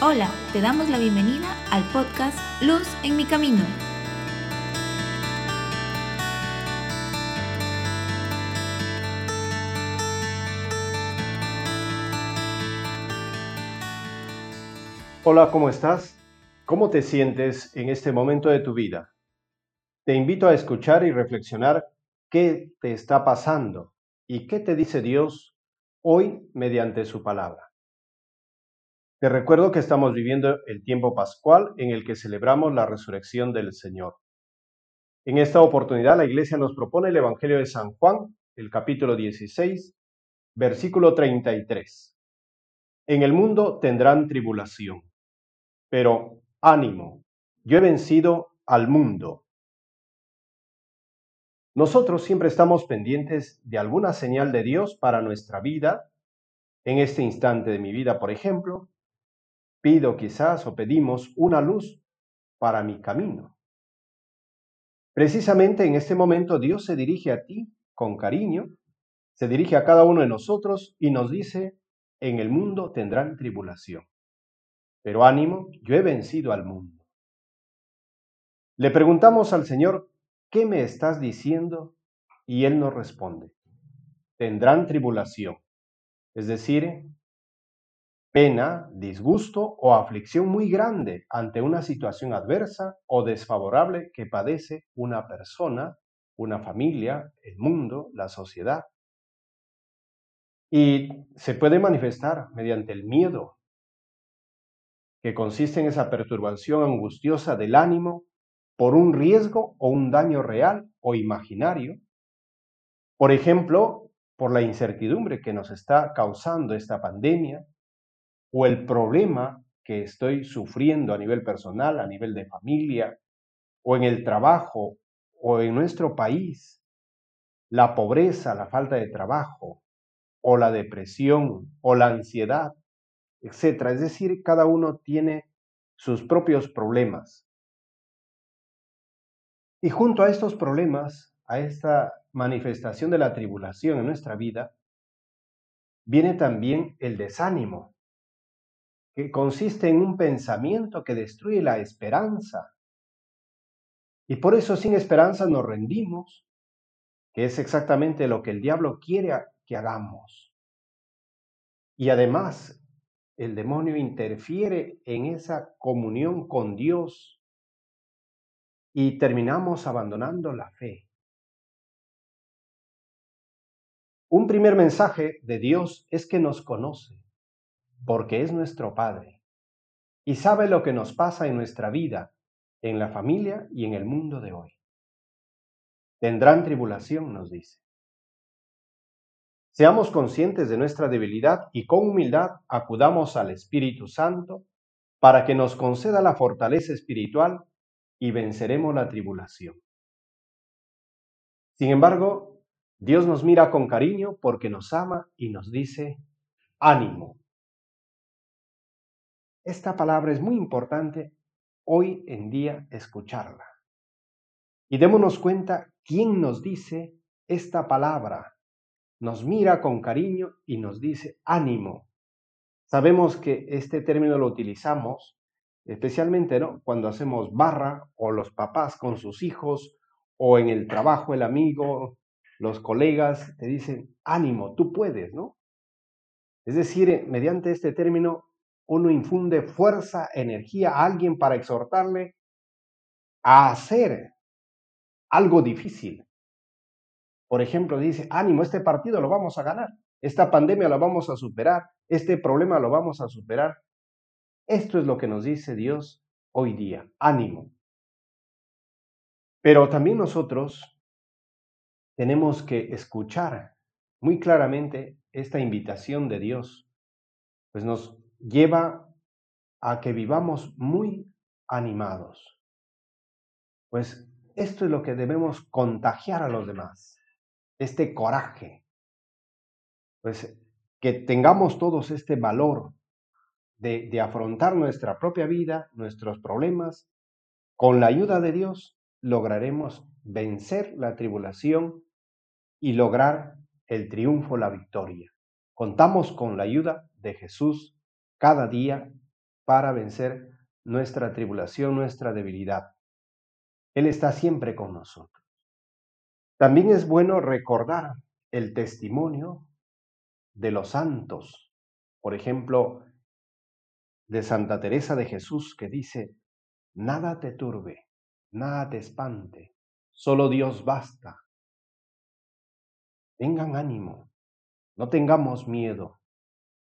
Hola, te damos la bienvenida al podcast Luz en mi camino. Hola, ¿cómo estás? ¿Cómo te sientes en este momento de tu vida? Te invito a escuchar y reflexionar qué te está pasando y qué te dice Dios hoy mediante su palabra. Te recuerdo que estamos viviendo el tiempo pascual en el que celebramos la resurrección del Señor. En esta oportunidad la Iglesia nos propone el Evangelio de San Juan, el capítulo 16, versículo 33. En el mundo tendrán tribulación, pero ánimo, yo he vencido al mundo. Nosotros siempre estamos pendientes de alguna señal de Dios para nuestra vida. En este instante de mi vida, por ejemplo, pido quizás o pedimos una luz para mi camino. Precisamente en este momento Dios se dirige a ti con cariño, se dirige a cada uno de nosotros y nos dice, en el mundo tendrán tribulación. Pero ánimo, yo he vencido al mundo. Le preguntamos al Señor, ¿qué me estás diciendo? Y Él nos responde, tendrán tribulación. Es decir, pena, disgusto o aflicción muy grande ante una situación adversa o desfavorable que padece una persona, una familia, el mundo, la sociedad. Y se puede manifestar mediante el miedo, que consiste en esa perturbación angustiosa del ánimo por un riesgo o un daño real o imaginario. Por ejemplo, por la incertidumbre que nos está causando esta pandemia, o el problema que estoy sufriendo a nivel personal, a nivel de familia, o en el trabajo, o en nuestro país, la pobreza, la falta de trabajo, o la depresión, o la ansiedad, etc. Es decir, cada uno tiene sus propios problemas. Y junto a estos problemas, a esta manifestación de la tribulación en nuestra vida, viene también el desánimo, que consiste en un pensamiento que destruye la esperanza. Y por eso sin esperanza nos rendimos, que es exactamente lo que el diablo quiere que hagamos. Y además, el demonio interfiere en esa comunión con Dios y terminamos abandonando la fe. Un primer mensaje de Dios es que nos conoce porque es nuestro Padre y sabe lo que nos pasa en nuestra vida, en la familia y en el mundo de hoy. Tendrán tribulación, nos dice. Seamos conscientes de nuestra debilidad y con humildad acudamos al Espíritu Santo para que nos conceda la fortaleza espiritual y venceremos la tribulación. Sin embargo, Dios nos mira con cariño porque nos ama y nos dice, ánimo, esta palabra es muy importante hoy en día escucharla. Y démonos cuenta quién nos dice esta palabra. Nos mira con cariño y nos dice ánimo. Sabemos que este término lo utilizamos especialmente ¿no? cuando hacemos barra o los papás con sus hijos o en el trabajo el amigo, los colegas te dicen ánimo, tú puedes, ¿no? Es decir, mediante este término uno infunde fuerza, energía a alguien para exhortarle a hacer algo difícil. Por ejemplo, dice, ánimo, este partido lo vamos a ganar, esta pandemia lo vamos a superar, este problema lo vamos a superar. Esto es lo que nos dice Dios hoy día, ánimo. Pero también nosotros tenemos que escuchar muy claramente esta invitación de Dios, pues nos lleva a que vivamos muy animados. Pues esto es lo que debemos contagiar a los demás, este coraje. Pues que tengamos todos este valor de, de afrontar nuestra propia vida, nuestros problemas. Con la ayuda de Dios lograremos vencer la tribulación y lograr el triunfo, la victoria. Contamos con la ayuda de Jesús cada día para vencer nuestra tribulación, nuestra debilidad. Él está siempre con nosotros. También es bueno recordar el testimonio de los santos. Por ejemplo, de Santa Teresa de Jesús que dice, nada te turbe, nada te espante, solo Dios basta. Tengan ánimo, no tengamos miedo.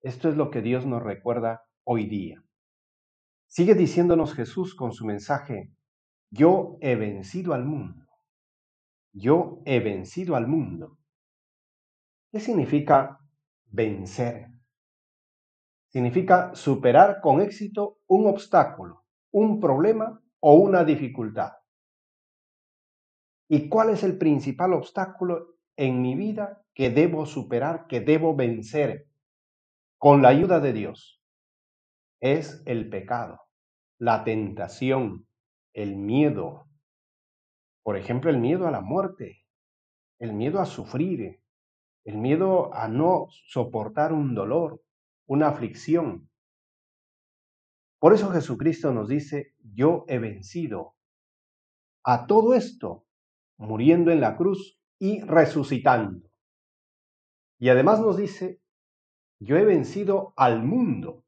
Esto es lo que Dios nos recuerda hoy día. Sigue diciéndonos Jesús con su mensaje, yo he vencido al mundo. Yo he vencido al mundo. ¿Qué significa vencer? Significa superar con éxito un obstáculo, un problema o una dificultad. ¿Y cuál es el principal obstáculo en mi vida que debo superar, que debo vencer con la ayuda de Dios? Es el pecado, la tentación, el miedo. Por ejemplo, el miedo a la muerte, el miedo a sufrir, el miedo a no soportar un dolor, una aflicción. Por eso Jesucristo nos dice, yo he vencido a todo esto, muriendo en la cruz y resucitando. Y además nos dice, yo he vencido al mundo.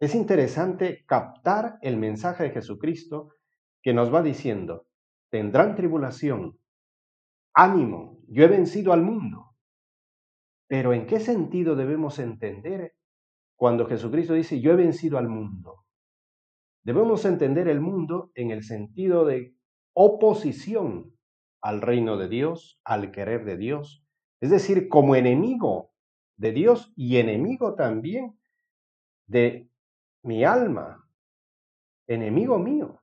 Es interesante captar el mensaje de Jesucristo que nos va diciendo, tendrán tribulación, ánimo, yo he vencido al mundo. Pero ¿en qué sentido debemos entender cuando Jesucristo dice, yo he vencido al mundo? Debemos entender el mundo en el sentido de oposición al reino de Dios, al querer de Dios, es decir, como enemigo de Dios y enemigo también de mi alma, enemigo mío.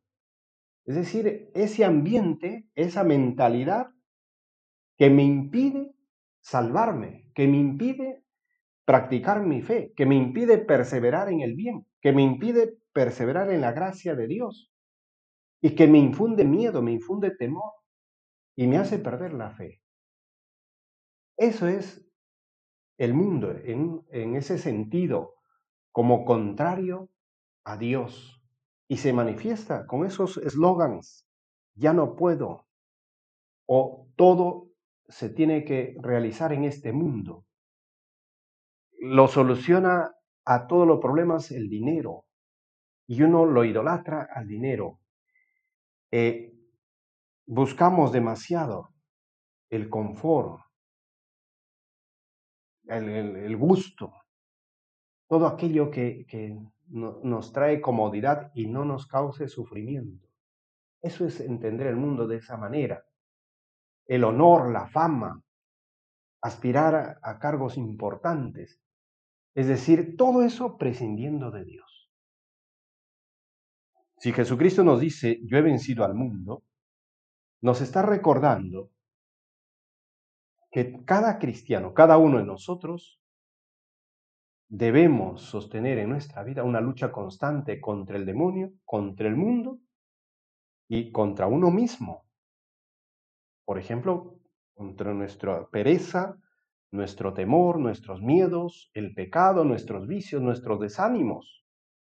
Es decir, ese ambiente, esa mentalidad que me impide salvarme, que me impide practicar mi fe, que me impide perseverar en el bien, que me impide perseverar en la gracia de Dios y que me infunde miedo, me infunde temor y me hace perder la fe. Eso es el mundo en, ese sentido como contrario a Dios y se manifiesta con esos eslogans, ya no puedo, o todo se tiene que realizar en este mundo. Lo soluciona a todos los problemas el dinero y uno lo idolatra al dinero. Eh, buscamos demasiado el confort, el gusto, todo aquello que, nos trae comodidad y no nos cause sufrimiento. Eso es entender el mundo de esa manera. El honor, la fama, aspirar a, cargos importantes. Es decir, todo eso prescindiendo de Dios. Si Jesucristo nos dice, yo he vencido al mundo, nos está recordando que cada cristiano, cada uno de nosotros, debemos sostener en nuestra vida una lucha constante contra el demonio, contra el mundo y contra uno mismo. Por ejemplo, contra nuestra pereza, nuestro temor, nuestros miedos, el pecado, nuestros vicios, nuestros desánimos.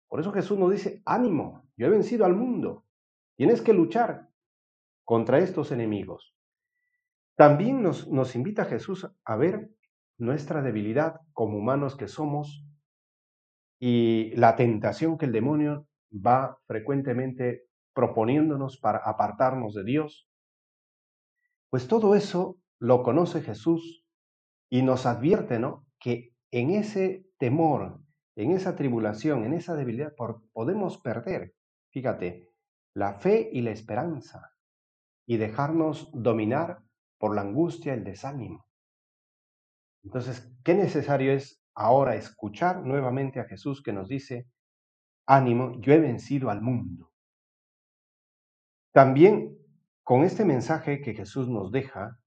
Por eso Jesús nos dice, ánimo, yo he vencido al mundo. Tienes que luchar contra estos enemigos. También nos, invita Jesús a ver nuestra debilidad como humanos que somos y la tentación que el demonio va frecuentemente proponiéndonos para apartarnos de Dios, pues todo eso lo conoce Jesús y nos advierte, ¿no? Que en ese temor, en esa tribulación, en esa debilidad, podemos perder, fíjate, la fe y la esperanza y dejarnos dominar por la angustia, el desánimo. Entonces, qué necesario es ahora escuchar nuevamente a Jesús que nos dice, ánimo, yo he vencido al mundo. También con este mensaje que Jesús nos deja,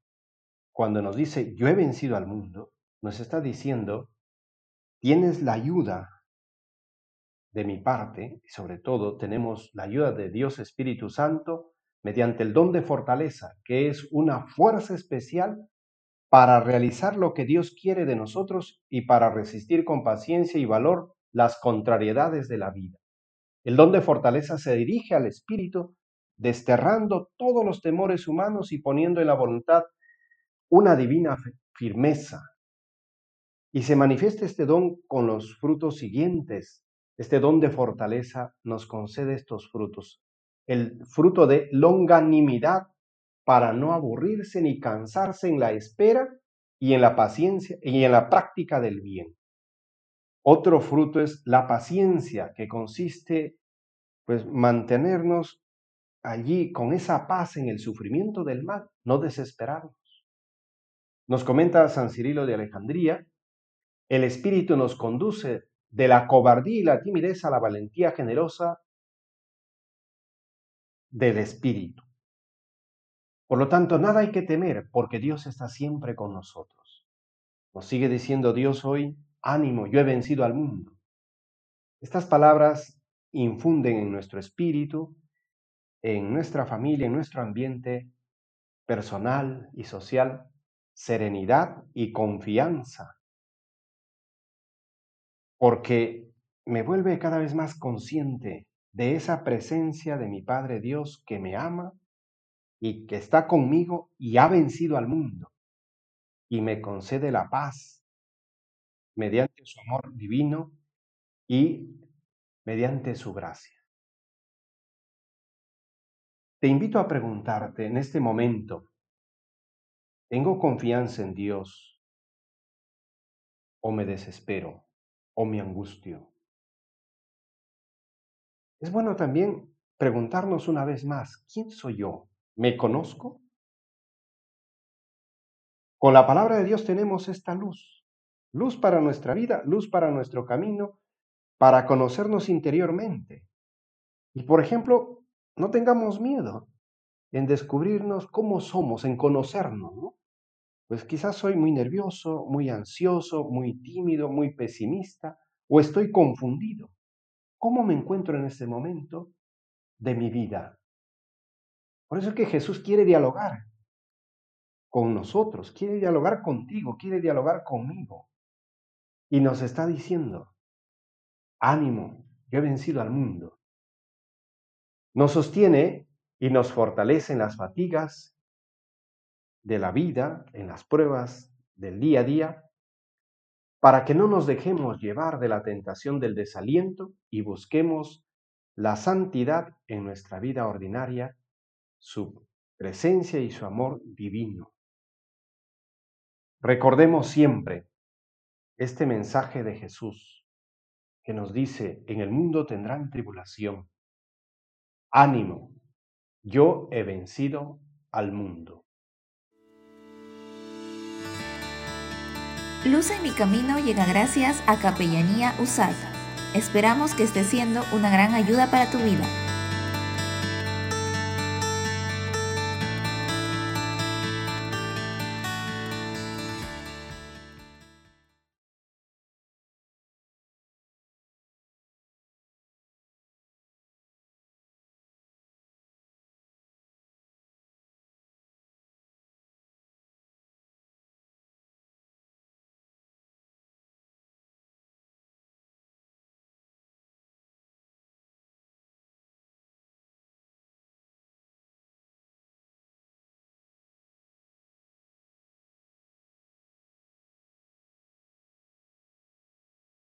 cuando nos dice, yo he vencido al mundo, nos está diciendo, tienes la ayuda de mi parte, y sobre todo tenemos la ayuda de Dios Espíritu Santo mediante el don de fortaleza, que es una fuerza especial para realizar lo que Dios quiere de nosotros y para resistir con paciencia y valor las contrariedades de la vida. El don de fortaleza se dirige al espíritu, desterrando todos los temores humanos y poniendo en la voluntad una divina firmeza. Y se manifiesta este don con los frutos siguientes. Este don de fortaleza nos concede estos frutos. El fruto de longanimidad para no aburrirse ni cansarse en la espera y en la paciencia y en la práctica del bien. Otro fruto es la paciencia, que consiste pues mantenernos allí con esa paz en el sufrimiento del mal, no desesperarnos. Nos comenta San Cirilo de Alejandría, el espíritu nos conduce de la cobardía y la timidez a la valentía generosa del espíritu. Por lo tanto, nada hay que temer porque Dios está siempre con nosotros. Nos sigue diciendo Dios hoy, ánimo, yo he vencido al mundo. Estas palabras infunden en nuestro espíritu, en nuestra familia, en nuestro ambiente personal y social, serenidad y confianza, porque me vuelve cada vez más consciente de esa presencia de mi Padre Dios que me ama y que está conmigo y ha vencido al mundo y me concede la paz mediante su amor divino y mediante su gracia. Te invito a preguntarte en este momento, ¿tengo confianza en Dios o me desespero o me angustio? Es bueno también preguntarnos una vez más, ¿quién soy yo? ¿Me conozco? Con la palabra de Dios tenemos esta luz luz para nuestra vida, luz para nuestro camino, para conocernos interiormente. Y por ejemplo, no tengamos miedo en descubrirnos cómo somos, en conocernos, ¿no? Pues quizás soy muy nervioso, muy ansioso, muy tímido, muy pesimista, o estoy confundido. ¿Cómo me encuentro en este momento de mi vida? Por eso es que Jesús quiere dialogar con nosotros, quiere dialogar contigo, quiere dialogar conmigo. Y nos está diciendo, ánimo, yo he vencido al mundo. Nos sostiene y nos fortalece en las fatigas de la vida, en las pruebas del día a día, para que no nos dejemos llevar de la tentación del desaliento y busquemos la santidad en nuestra vida ordinaria, su presencia y su amor divino. Recordemos siempre este mensaje de Jesús que nos dice, en el mundo tendrán tribulación. Ánimo, yo he vencido al mundo. Luz en mi camino llega gracias a Capellanía USAD. Esperamos que esté siendo una gran ayuda para tu vida.